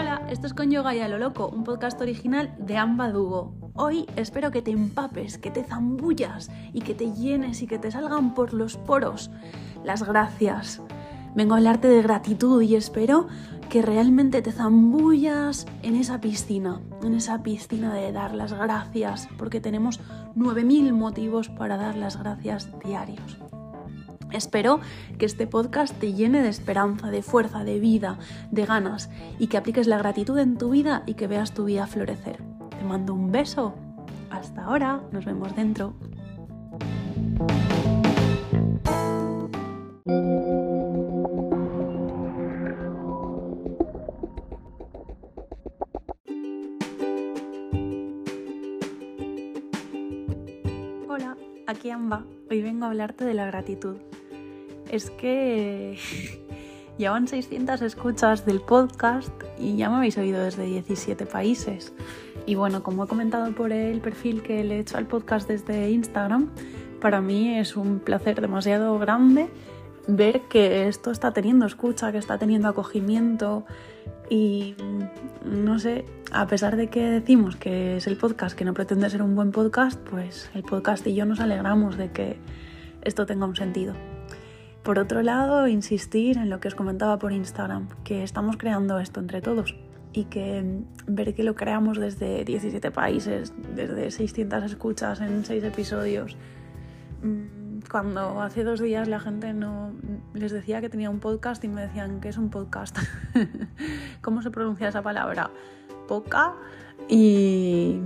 Hola, esto es Con Yoga y a lo Loco, un podcast original de Amba Dugo. Hoy espero que te empapes, que te zambullas y que te llenes y que te salgan por los poros las gracias. Vengo a hablarte de gratitud y espero que realmente te zambullas en esa piscina, en esa piscina de dar las gracias, porque tenemos 9.000 motivos para dar las gracias diarios. Espero que este podcast te llene de esperanza, de fuerza, de vida, de ganas y que apliques la gratitud en tu vida y que veas tu vida florecer. Te mando un beso. Hasta ahora, nos vemos dentro. Hola, aquí Amba. Hoy vengo a hablarte de la gratitud es que ya van 600 escuchas del podcast y ya me habéis oído desde 17 países. Y bueno, como he comentado por el perfil que le he hecho al podcast desde Instagram, para mí es un placer demasiado grande ver que esto está teniendo escucha, que está teniendo acogimiento y no sé, a pesar de que decimos que es el podcast que no pretende ser un buen podcast, pues el podcast y yo nos alegramos de que esto tenga un sentido. Por otro lado, insistir en lo que os comentaba por Instagram, que estamos creando esto entre todos y que mm, ver que lo creamos desde 17 países, desde 600 escuchas en 6 episodios. Mm, cuando hace dos días la gente no les decía que tenía un podcast y me decían que es un podcast. ¿Cómo se pronuncia esa palabra? Poca y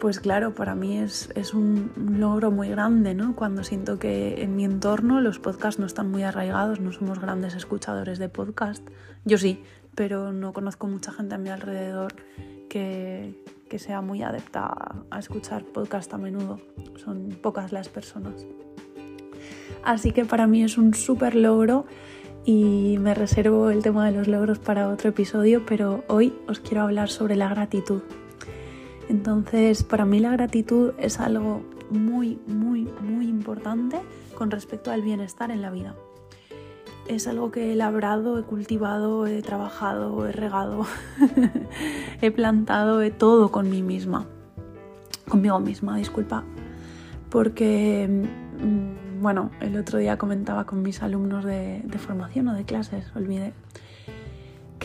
pues claro, para mí es, un logro muy grande, ¿no? Cuando siento que en mi entorno los podcasts no están muy arraigados, no somos grandes escuchadores de podcast. Yo sí, pero no conozco mucha gente a mi alrededor que, sea muy adepta a escuchar podcast a menudo. Son pocas las personas. Así que para mí es un súper logro y me reservo el tema de los logros para otro episodio, pero hoy os quiero hablar sobre la gratitud. Entonces, para mí la gratitud es algo muy, muy, muy importante con respecto al bienestar en la vida. Es algo que he labrado, he cultivado, he trabajado, he regado, he plantado, he todo con mí misma. Conmigo misma, disculpa. Porque, mm, bueno, el otro día comentaba con mis alumnos de, de formación o de clases, olvidé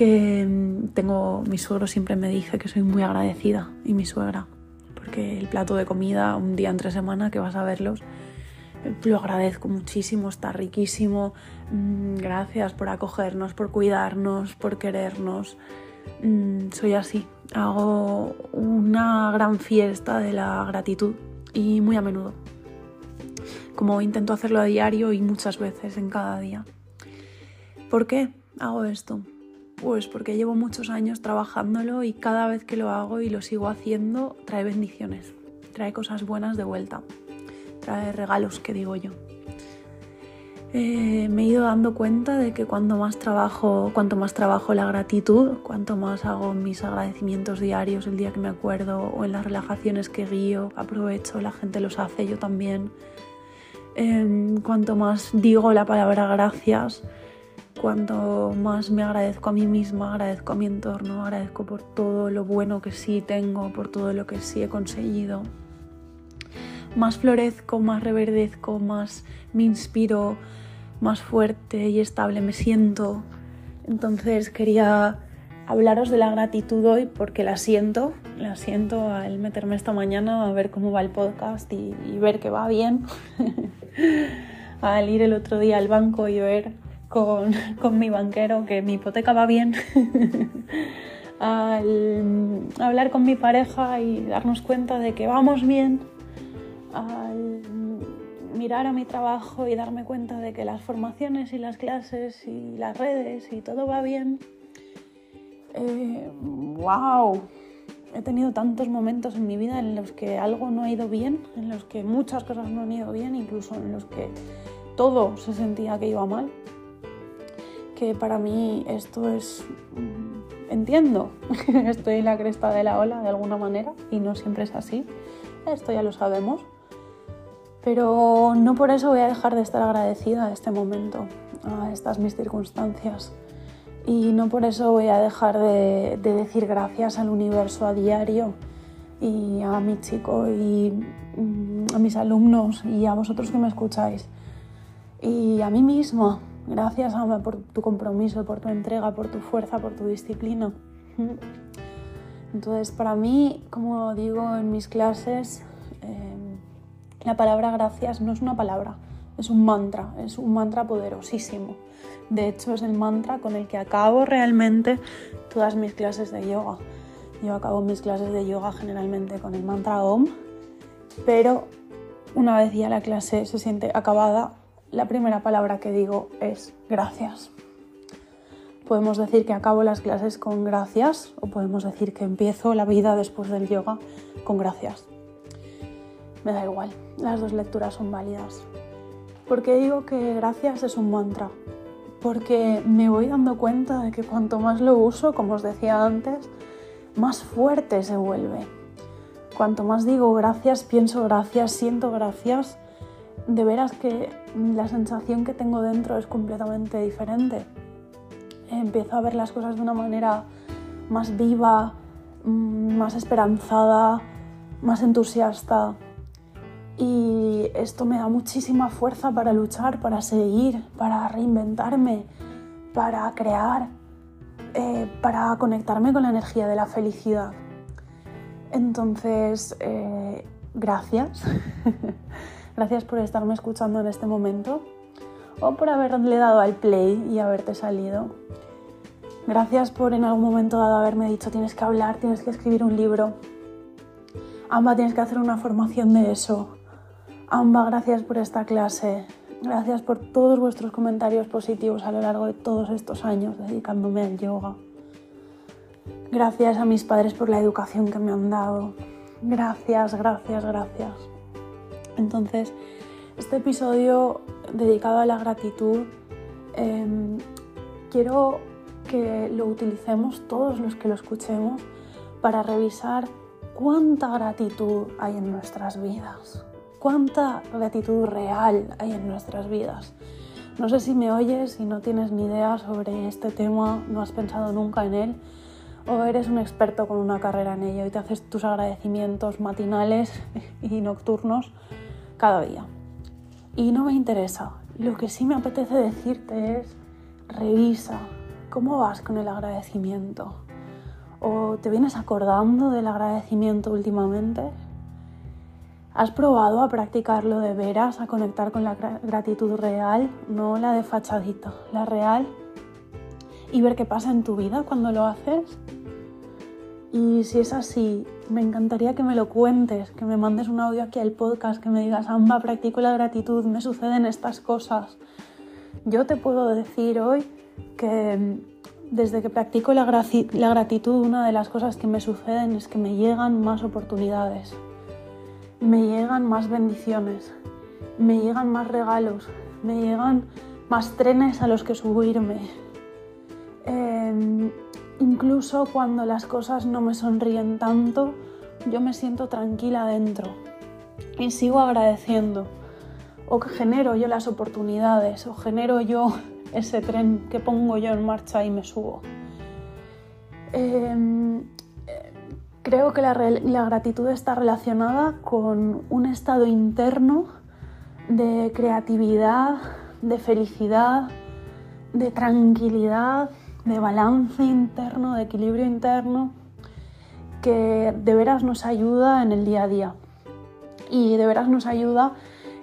que mm, tengo, mi suegro siempre me dice que soy muy agradecida y mi suegra, porque el plato de comida un día entre semana que vas a verlos, lo agradezco muchísimo, está riquísimo, mm, gracias por acogernos, por cuidarnos, por querernos. Mm, soy así, hago una gran fiesta de la gratitud y muy a menudo, como intento hacerlo a diario y muchas veces en cada día. ¿Por qué hago esto? Pues porque llevo muchos años trabajándolo y cada vez que lo hago y lo sigo haciendo trae bendiciones, trae cosas buenas de vuelta, trae regalos, que digo yo. Eh, me he ido dando cuenta de que cuanto más trabajo, cuanto más trabajo la gratitud, cuanto más hago mis agradecimientos diarios el día que me acuerdo o en las relajaciones que guío, aprovecho, la gente los hace, yo también. Em, cuanto más digo la palabra gracias, cuanto más me agradezco a mí misma, agradezco a mi entorno, agradezco por todo lo bueno que sí tengo, por todo lo que sí he conseguido, más florezco, más reverdezco, más me inspiro, más fuerte y estable me siento. Entonces quería hablaros de la gratitud hoy porque la siento, la siento al meterme esta mañana a ver cómo va el podcast y, y ver que va bien, al ir el otro día al banco y ver con, mi banquero que mi hipoteca va bien, al hablar con mi pareja y darnos cuenta de que vamos bien, al mirar a mi trabajo y darme cuenta de que las formaciones y las clases y las redes y todo va bien. ¡Wow! Eh, He tenido tantos momentos en mi vida en los que algo no ha ido bien, en los que muchas cosas no han ido bien, incluso en los que todo se sentía que iba mal que para mí esto es, entiendo, estoy en la cresta de la ola de alguna manera y no siempre es así, esto ya lo sabemos, pero no por eso voy a dejar de estar agradecida a este momento, a estas mis circunstancias. Y no por eso voy a dejar de, decir gracias al universo a diario y a mi chico y mm, a mis alumnos y a vosotros que me escucháis. Y a mí misma, gracias Ama por tu compromiso, por tu entrega, por tu fuerza, por tu disciplina. Entonces, para mí, como digo en mis clases, eh, la palabra gracias no es una palabra, es un mantra, es un mantra poderosísimo. De hecho, es el mantra con el que acabo realmente todas mis clases de yoga. Yo acabo mis clases de yoga generalmente con el mantra OM, pero una vez ya la clase se siente acabada, la primera palabra que digo es gracias. Podemos decir que acabo las clases con gracias o podemos decir que empiezo la vida después del yoga con gracias. Me da igual, las dos lecturas son válidas. ¿Por qué digo que gracias es un mantra? Porque me voy dando cuenta de que cuanto más lo uso, como os decía antes, más fuerte se vuelve. Cuanto más digo gracias, pienso gracias, siento gracias, de veras que la sensación que tengo dentro es completamente diferente. Empiezo a ver las cosas de una manera más viva, mm, más esperanzada, más entusiasta, y esto me da muchísima fuerza para luchar, para seguir, para reinventarme, para crear, eh, para conectarme con la energía de la felicidad. Entonces, eh, gracias. gracias por estarme escuchando en este momento o por haberle dado al play y haberte salido. Gracias por en algún momento dado haberme dicho tienes que hablar, tienes que escribir un libro. Amba, tienes que hacer una formación de eso. Amba, gracias por esta clase. Gracias por todos vuestros comentarios positivos a lo largo de todos estos años dedicándome al yoga. Gracias a mis padres por la educación que me han dado. Gracias, gracias, gracias. Entonces, este episodio dedicado a la gratitud, em, quiero que lo utilicemos todos los que lo escuchemos para revisar cuánta gratitud hay en nuestras vidas cuánta gratitud real hay en nuestras vidas. No sé si me oyes y no tienes ni idea sobre este tema, no has pensado nunca en él, o eres un experto con una carrera en ello y te haces tus agradecimientos matinales y nocturnos cada día. Y no me interesa. Lo que sí me apetece decirte es, revisa cómo vas con el agradecimiento. ¿O te vienes acordando del agradecimiento últimamente? ¿Has probado a practicarlo de veras, a conectar con la gratitud real, no la de fachadita, la real? Y ver qué pasa en tu vida cuando lo haces. Y si es así, me encantaría que me lo cuentes, que me mandes un audio aquí al podcast, que me digas, Amba, practico la gratitud, me suceden estas cosas. Yo te puedo decir hoy que mm, desde que practico la, la gratitud, una de las cosas que me suceden es que me llegan más oportunidades me llegan más bendiciones, me llegan más regalos, me llegan más trenes a los que subirme. Em, incluso cuando las cosas no me sonríen tanto, yo me siento tranquila dentro y sigo agradeciendo. O que genero yo las oportunidades, o genero yo ese tren que pongo yo en marcha y me subo. Em, Creo que la, gratitud está relacionada con un estado interno de creatividad, de felicidad, de tranquilidad, de balance interno, de equilibrio interno, que de veras nos ayuda en el día a día y de veras nos ayuda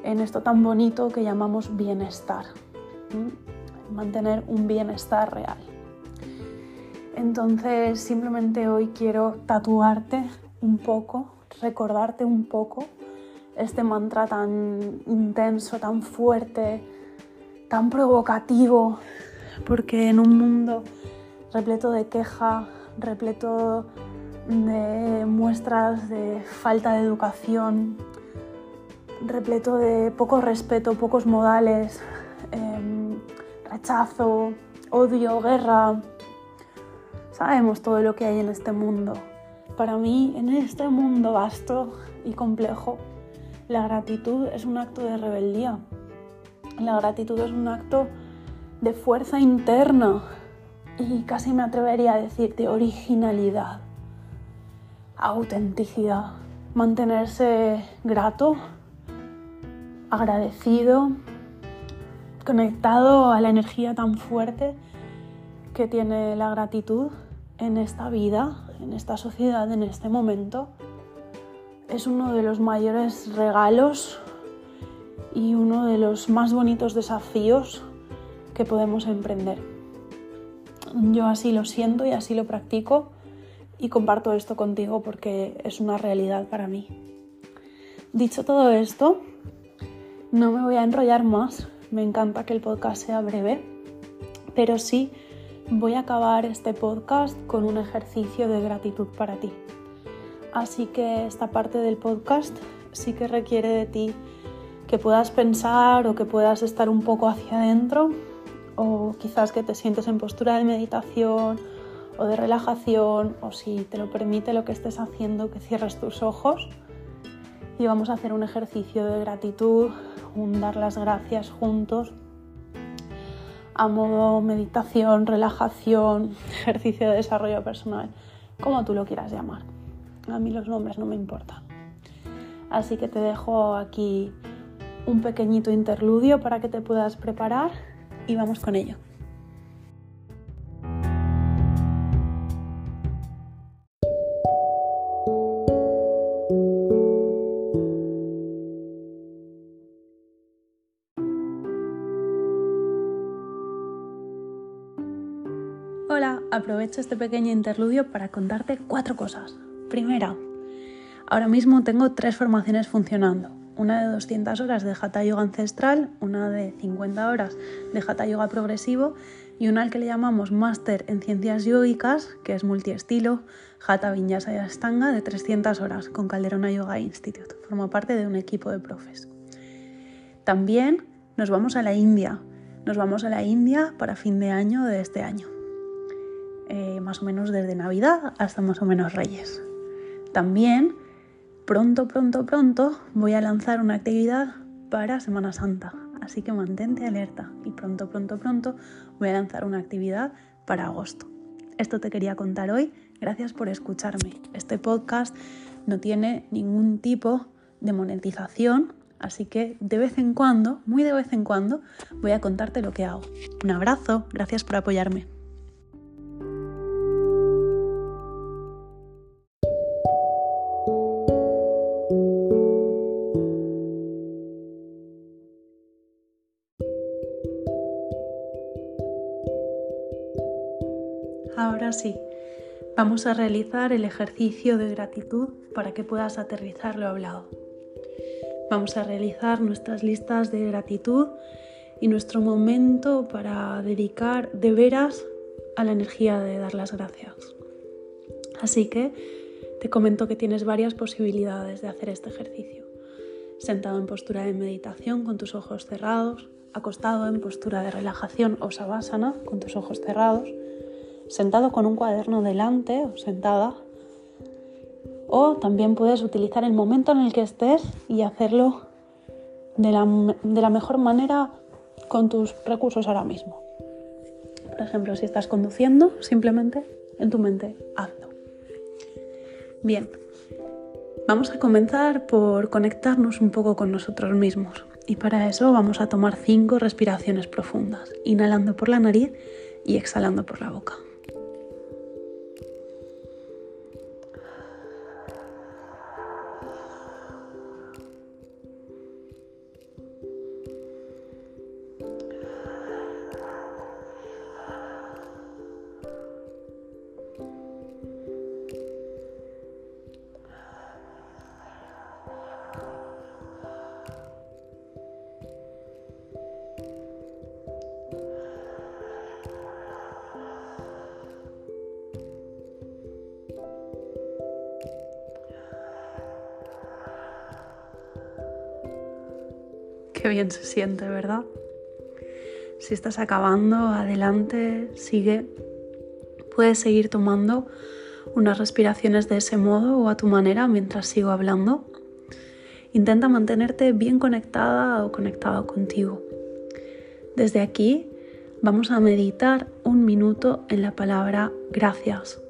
en esto tan bonito que llamamos bienestar, mantener un bienestar real. Entonces simplemente hoy quiero tatuarte un poco, recordarte un poco este mantra tan intenso, tan fuerte, tan provocativo, porque en un mundo repleto de queja, repleto de muestras de falta de educación, repleto de poco respeto, pocos modales, em, rechazo, odio, guerra, Sabemos todo lo que hay en este mundo. Para mí, en este mundo vasto y complejo, la gratitud es un acto de rebeldía. La gratitud es un acto de fuerza interna. y casi me atrevería a decir de originalidad, autenticidad, mantenerse grato, agradecido, conectado a la energía tan fuerte que tiene la gratitud en esta vida, en esta sociedad, en este momento. Es uno de los mayores regalos y uno de los más bonitos desafíos que podemos emprender. Yo así lo siento y así lo practico y comparto esto contigo porque es una realidad para mí. Dicho todo esto, no me voy a enrollar más, me encanta que el podcast sea breve, pero sí voy a acabar este podcast con un ejercicio de gratitud para ti. Así que esta parte del podcast sí que requiere de ti que puedas pensar o que puedas estar un poco hacia adentro o quizás que te sientes en postura de meditación o de relajación o si te lo permite lo que estés haciendo que cierres tus ojos y vamos a hacer un ejercicio de gratitud, un dar las gracias juntos a modo meditación, relajación, ejercicio de desarrollo personal, como tú lo quieras llamar. A mí los nombres no me importan. Así que te dejo aquí un pequeñito interludio para que te puedas preparar y vamos con ello. Hola, aprovecho este pequeño interludio para contarte cuatro cosas. Primera, ahora mismo tengo tres formaciones funcionando una de 200 horas de Hatha Yoga ancestral, una de 50 horas de Hatha Yoga progresivo y una al que le llamamos Máster en Ciencias Yógicas, que es multiestilo, Hatha Vinyasa y Astanga de 300 horas con Calderona Yoga Institute. Forma parte de un equipo de profes. También nos vamos a la India. Nos vamos a la India para fin de año de este año. Eh, más o menos desde Navidad hasta más o menos Reyes. También pronto, pronto, pronto voy a lanzar una actividad para Semana Santa. Así que mantente alerta y pronto, pronto, pronto voy a lanzar una actividad para agosto. Esto te quería contar hoy. Gracias por escucharme. Este podcast no tiene ningún tipo de monetización, así que de vez en cuando, muy de vez en cuando, voy a contarte lo que hago. Un abrazo, gracias por apoyarme. Vamos a realizar el ejercicio de gratitud para que puedas aterrizar lo hablado. Vamos a realizar nuestras listas de gratitud y nuestro momento para dedicar de veras a la energía de dar las gracias. Así que te comento que tienes varias posibilidades de hacer este ejercicio. Sentado en postura de meditación con tus ojos cerrados, acostado en postura de relajación o savasana con tus ojos cerrados, sentado con un cuaderno delante o sentada. O también puedes utilizar el momento en el que estés y hacerlo de la, de la mejor manera con tus recursos ahora mismo. Por ejemplo, si estás conduciendo, simplemente en tu mente hazlo. Bien, vamos a comenzar por conectarnos un poco con nosotros mismos. Y para eso vamos a tomar cinco respiraciones profundas, inhalando por la nariz y exhalando por la boca. Qué bien se siente, ¿verdad? Si estás acabando, adelante, sigue. Puedes seguir tomando unas respiraciones de ese modo o a tu manera mientras sigo hablando. Intenta mantenerte bien conectada o conectado contigo. Desde aquí vamos a meditar un minuto en la palabra gracias.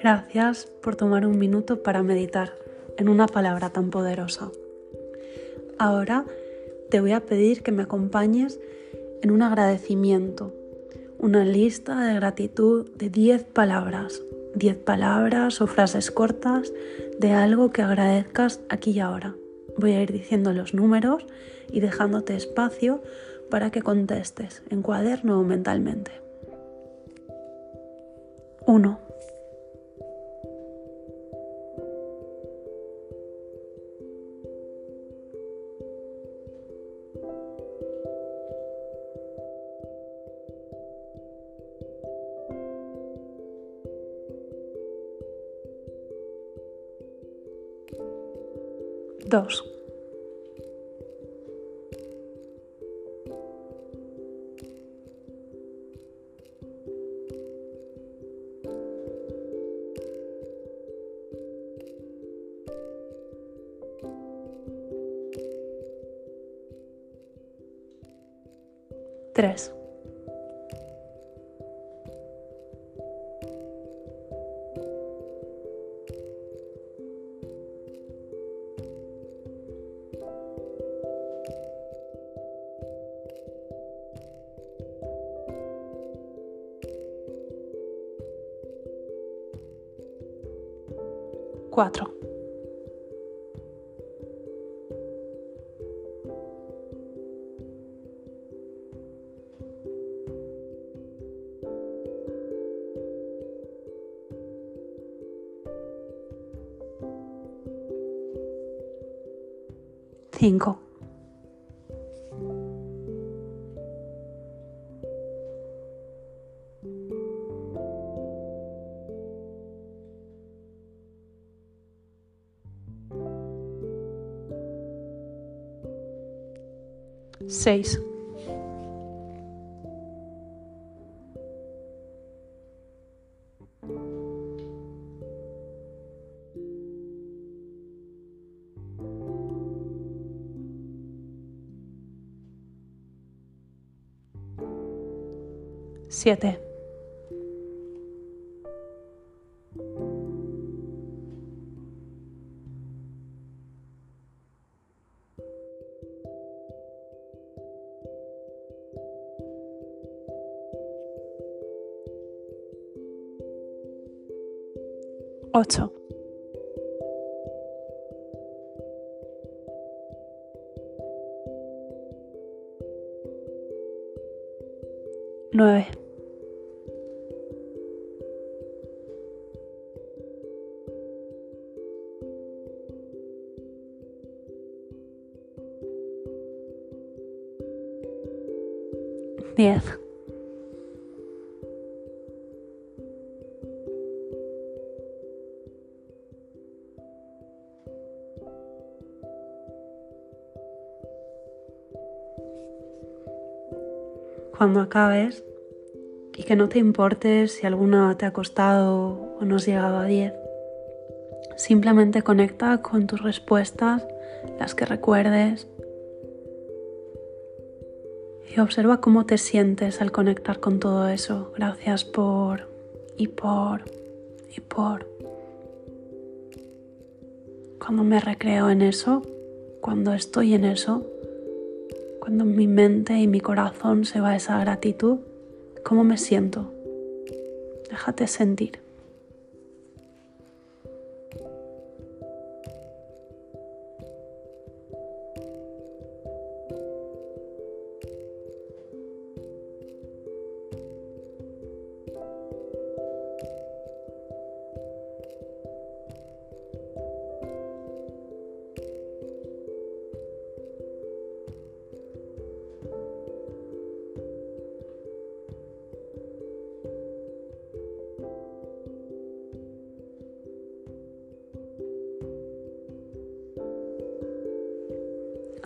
Gracias por tomar un minuto para meditar en una palabra tan poderosa. Ahora te voy a pedir que me acompañes en un agradecimiento, una lista de gratitud de 10 palabras, 10 palabras o frases cortas de algo que agradezcas aquí y ahora. Voy a ir diciendo los números y dejándote espacio para que contestes en cuaderno o mentalmente. 1. 2. Tres. 4. Cinco. Seis. Siete. Ocho. Nueve. Diez. Cuando acabes y que no te importe si alguna te ha costado o no has llegado a 10. Simplemente conecta con tus respuestas, las que recuerdes, y observa cómo te sientes al conectar con todo eso. Gracias por y por y por. Cuando me recreo en eso, cuando estoy en eso, Cuando mi mente y mi corazón se va esa gratitud, ¿cómo me siento? Déjate sentir.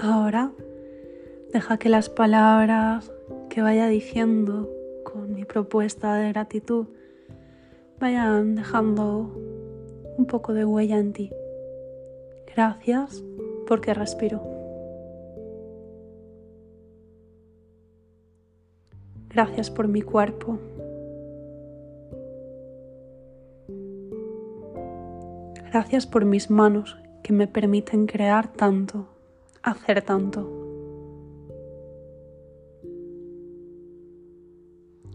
Ahora deja que las palabras que vaya diciendo con mi propuesta de gratitud vayan dejando un poco de huella en ti. Gracias porque respiro. Gracias por mi cuerpo. Gracias por mis manos que me permiten crear tanto hacer tanto.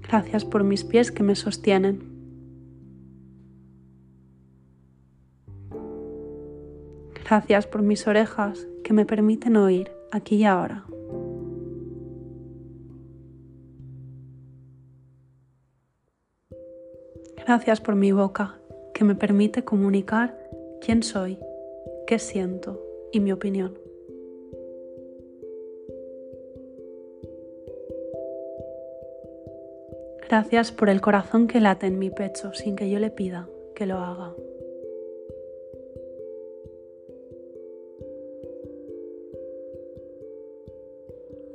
Gracias por mis pies que me sostienen. Gracias por mis orejas que me permiten oír aquí y ahora. Gracias por mi boca que me permite comunicar quién soy, qué siento y mi opinión. Gracias por el corazón que late en mi pecho sin que yo le pida que lo haga.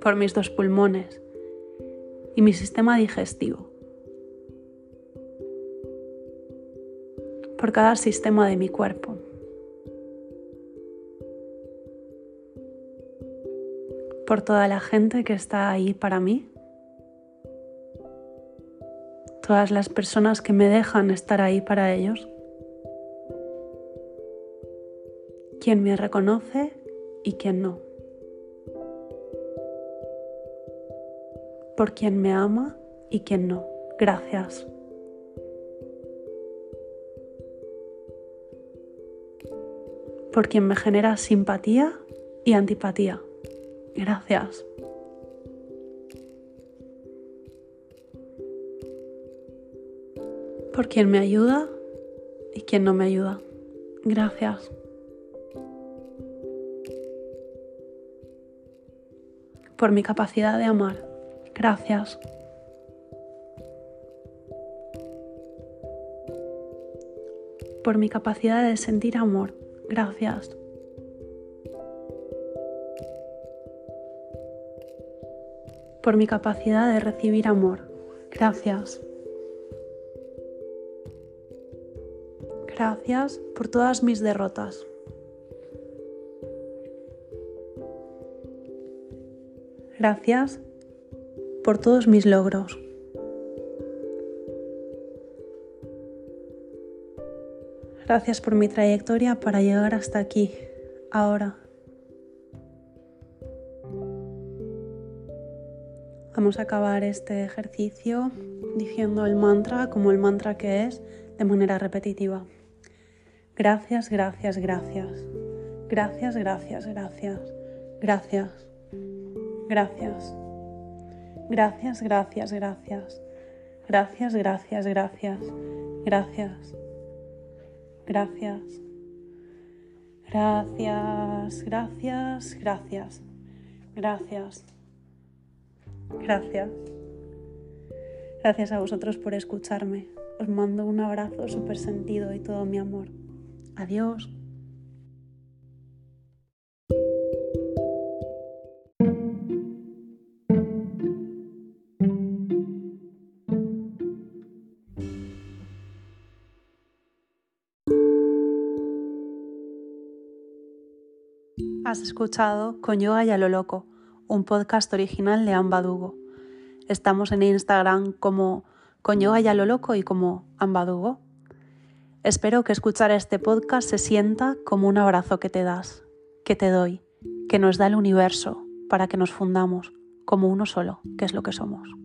Por mis dos pulmones y mi sistema digestivo. Por cada sistema de mi cuerpo. Por toda la gente que está ahí para mí todas las personas que me dejan estar ahí para ellos, quien me reconoce y quien no, por quien me ama y quien no. Gracias. Por quien me genera simpatía y antipatía. Gracias. Por quien me ayuda y quien no me ayuda. Gracias. Por mi capacidad de amar. Gracias. Por mi capacidad de sentir amor. Gracias. Por mi capacidad de recibir amor. Gracias. Gracias por todas mis derrotas. Gracias por todos mis logros. Gracias por mi trayectoria para llegar hasta aquí, ahora. Vamos a acabar este ejercicio diciendo el mantra como el mantra que es de manera repetitiva. Gracias, gracias, gracias. Gracias, gracias, gracias. Gracias. Gracias. Gracias, gracias, gracias. Gracias, gracias, gracias. Gracias. Gracias. Gracias, gracias, gracias. Gracias. Gracias. Gracias a vosotros por escucharme. Os mando un abrazo súper sentido y todo mi amor. Adiós. Has escuchado Con Yoga y a lo Loco, un podcast original de Ambadugo. Estamos en Instagram como Con Yoga y a lo Loco y como Ambadugo. Espero que escuchar este podcast se sienta como un abrazo que te das, que te doy, que nos da el universo para que nos fundamos como uno solo, que es lo que somos.